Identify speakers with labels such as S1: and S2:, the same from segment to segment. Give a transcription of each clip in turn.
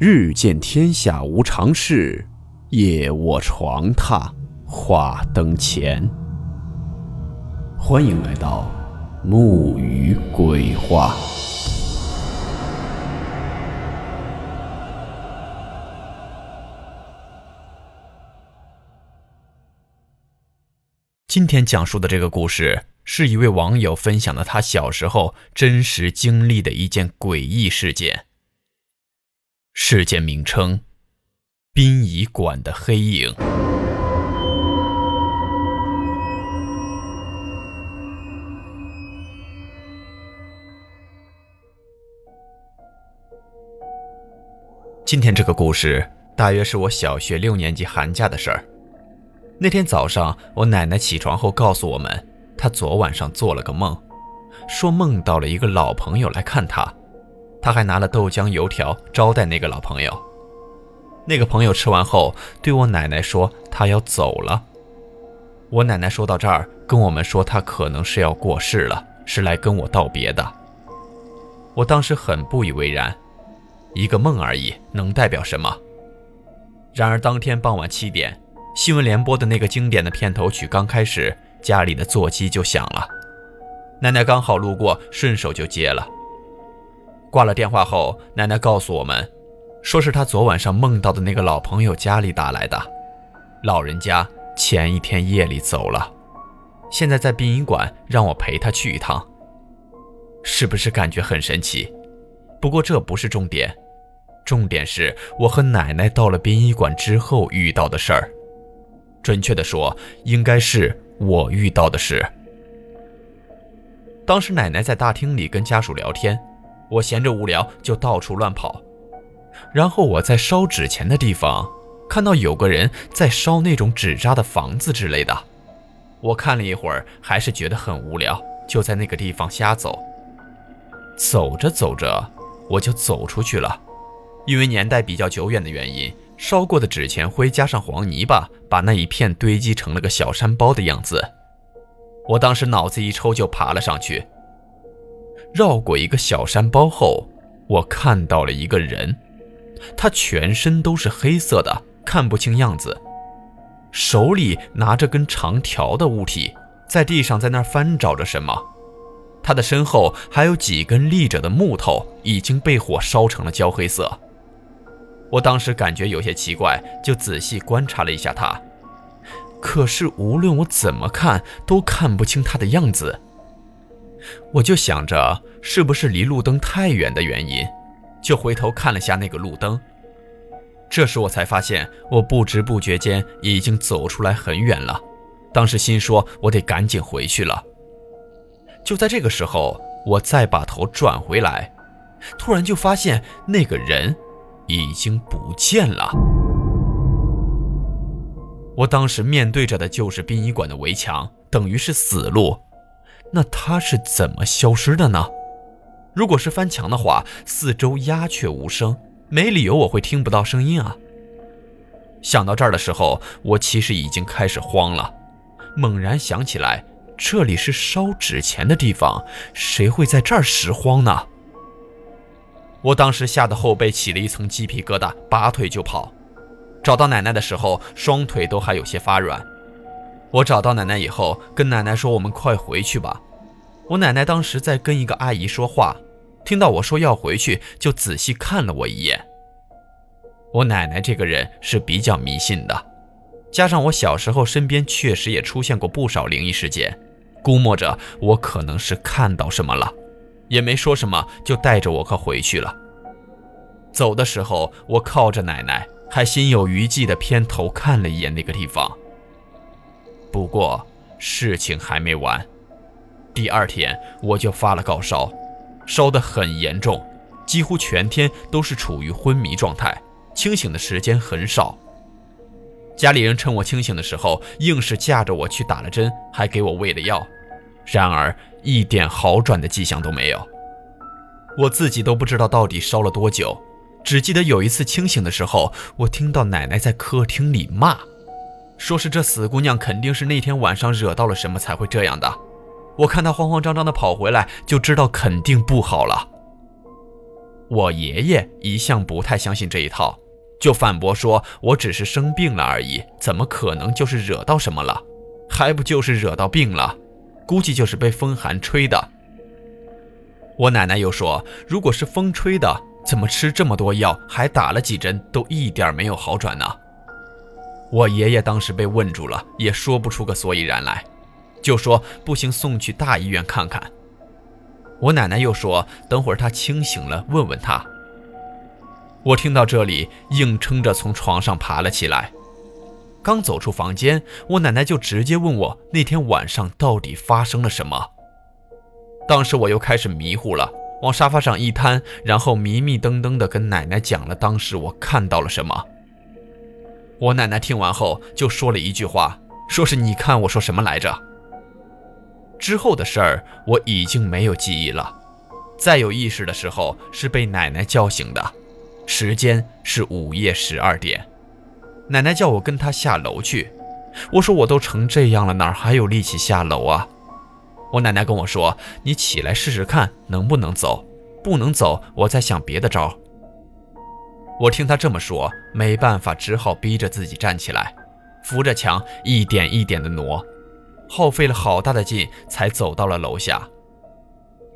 S1: 日见天下无常事，夜卧床榻话灯前。欢迎来到木鱼鬼话。
S2: 今天讲述的这个故事，是一位网友分享的他小时候真实经历的一件诡异事件。事件名称：殡仪馆的黑影。今天这个故事大约是我小学六年级寒假的事儿。那天早上，我奶奶起床后告诉我们，她昨晚上做了个梦，说梦到了一个老朋友来看她。他还拿了豆浆油条招待那个老朋友。那个朋友吃完后对我奶奶说：“他要走了。”我奶奶说到这儿，跟我们说他可能是要过世了，是来跟我道别的。我当时很不以为然，一个梦而已，能代表什么？然而当天傍晚七点，新闻联播的那个经典的片头曲刚开始，家里的座机就响了。奶奶刚好路过，顺手就接了。挂了电话后，奶奶告诉我们，说是她昨晚上梦到的那个老朋友家里打来的，老人家前一天夜里走了，现在在殡仪馆让我陪他去一趟。是不是感觉很神奇？不过这不是重点，重点是我和奶奶到了殡仪馆之后遇到的事儿。准确的说，应该是我遇到的事。当时奶奶在大厅里跟家属聊天。我闲着无聊就到处乱跑，然后我在烧纸钱的地方看到有个人在烧那种纸扎的房子之类的。我看了一会儿，还是觉得很无聊，就在那个地方瞎走。走着走着，我就走出去了。因为年代比较久远的原因，烧过的纸钱灰加上黄泥巴，把那一片堆积成了个小山包的样子。我当时脑子一抽，就爬了上去。绕过一个小山包后，我看到了一个人，他全身都是黑色的，看不清样子，手里拿着根长条的物体，在地上在那儿翻找着什么。他的身后还有几根立着的木头，已经被火烧成了焦黑色。我当时感觉有些奇怪，就仔细观察了一下他，可是无论我怎么看，都看不清他的样子。我就想着是不是离路灯太远的原因，就回头看了下那个路灯。这时我才发现，我不知不觉间已经走出来很远了。当时心说，我得赶紧回去了。就在这个时候，我再把头转回来，突然就发现那个人已经不见了。我当时面对着的就是殡仪馆的围墙，等于是死路。那他是怎么消失的呢？如果是翻墙的话，四周鸦雀无声，没理由我会听不到声音啊。想到这儿的时候，我其实已经开始慌了，猛然想起来，这里是烧纸钱的地方，谁会在这儿拾荒呢？我当时吓得后背起了一层鸡皮疙瘩，拔腿就跑。找到奶奶的时候，双腿都还有些发软。我找到奶奶以后，跟奶奶说：“我们快回去吧。”我奶奶当时在跟一个阿姨说话，听到我说要回去，就仔细看了我一眼。我奶奶这个人是比较迷信的，加上我小时候身边确实也出现过不少灵异事件，估摸着我可能是看到什么了，也没说什么，就带着我可回去了。走的时候，我靠着奶奶，还心有余悸的偏头看了一眼那个地方。不过事情还没完，第二天我就发了高烧，烧得很严重，几乎全天都是处于昏迷状态，清醒的时间很少。家里人趁我清醒的时候，硬是架着我去打了针，还给我喂了药，然而一点好转的迹象都没有。我自己都不知道到底烧了多久，只记得有一次清醒的时候，我听到奶奶在客厅里骂。说是这死姑娘肯定是那天晚上惹到了什么才会这样的。我看她慌慌张张的跑回来，就知道肯定不好了。我爷爷一向不太相信这一套，就反驳说：“我只是生病了而已，怎么可能就是惹到什么了？还不就是惹到病了？估计就是被风寒吹的。”我奶奶又说：“如果是风吹的，怎么吃这么多药，还打了几针，都一点没有好转呢？”我爷爷当时被问住了，也说不出个所以然来，就说：“不行，送去大医院看看。”我奶奶又说：“等会儿他清醒了，问问他。”我听到这里，硬撑着从床上爬了起来。刚走出房间，我奶奶就直接问我那天晚上到底发生了什么。当时我又开始迷糊了，往沙发上一瘫，然后迷迷瞪瞪地跟奶奶讲了当时我看到了什么。我奶奶听完后就说了一句话，说是你看我说什么来着。之后的事儿我已经没有记忆了，再有意识的时候是被奶奶叫醒的，时间是午夜十二点，奶奶叫我跟她下楼去，我说我都成这样了，哪还有力气下楼啊？我奶奶跟我说：“你起来试试看能不能走，不能走我再想别的招。”我听他这么说，没办法，只好逼着自己站起来，扶着墙一点一点的挪。耗费了好大的劲，才走到了楼下。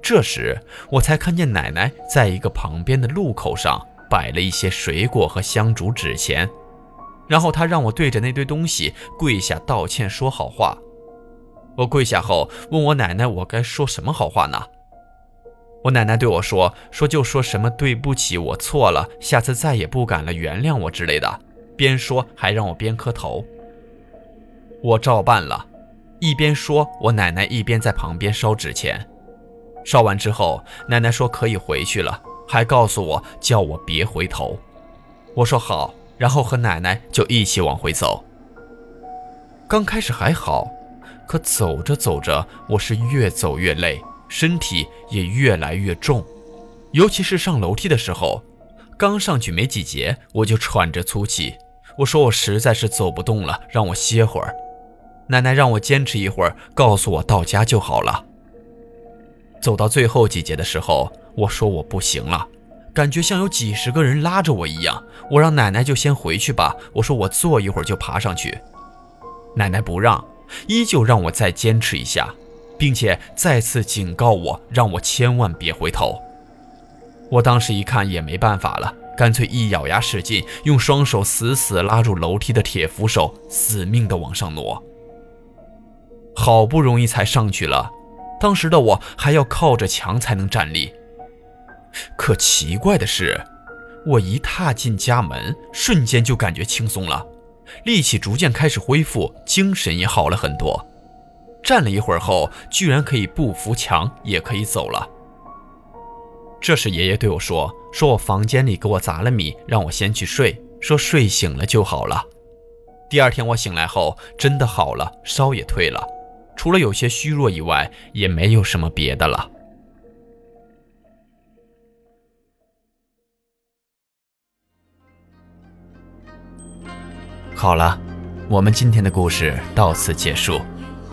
S2: 这时，我才看见奶奶在一个旁边的路口上摆了一些水果和香烛纸钱，然后她让我对着那堆东西跪下道歉，说好话。我跪下后，问我奶奶，我该说什么好话呢？我奶奶对我说：“说就说什么对不起，我错了，下次再也不敢了，原谅我之类的。”边说还让我边磕头。我照办了。一边说，我奶奶一边在旁边烧纸钱。烧完之后，奶奶说可以回去了，还告诉我叫我别回头。我说好，然后和奶奶就一起往回走。刚开始还好，可走着走着，我是越走越累，身体也越来越重，尤其是上楼梯的时候，刚上去没几节，我就喘着粗气。我说我实在是走不动了，让我歇会儿。奶奶让我坚持一会儿，告诉我到家就好了。走到最后几节的时候，我说我不行了，感觉像有几十个人拉着我一样。我让奶奶就先回去吧，我说我坐一会儿就爬上去。奶奶不让，依旧让我再坚持一下，并且再次警告我，让我千万别回头。我当时一看也没办法了，干脆一咬牙使劲，用双手死死拉住楼梯的铁扶手，死命的往上挪。好不容易才上去了，当时的我还要靠着墙才能站立。可奇怪的是，我一踏进家门，瞬间就感觉轻松了，力气逐渐开始恢复，精神也好了很多。站了一会儿后，居然可以不扶墙也可以走了。这时爷爷对我说：“说我房间里给我砸了米，让我先去睡，说睡醒了就好了。”第二天我醒来后，真的好了，烧也退了。除了有些虚弱以外，也没有什么别的了。好了，我们今天的故事到此结束，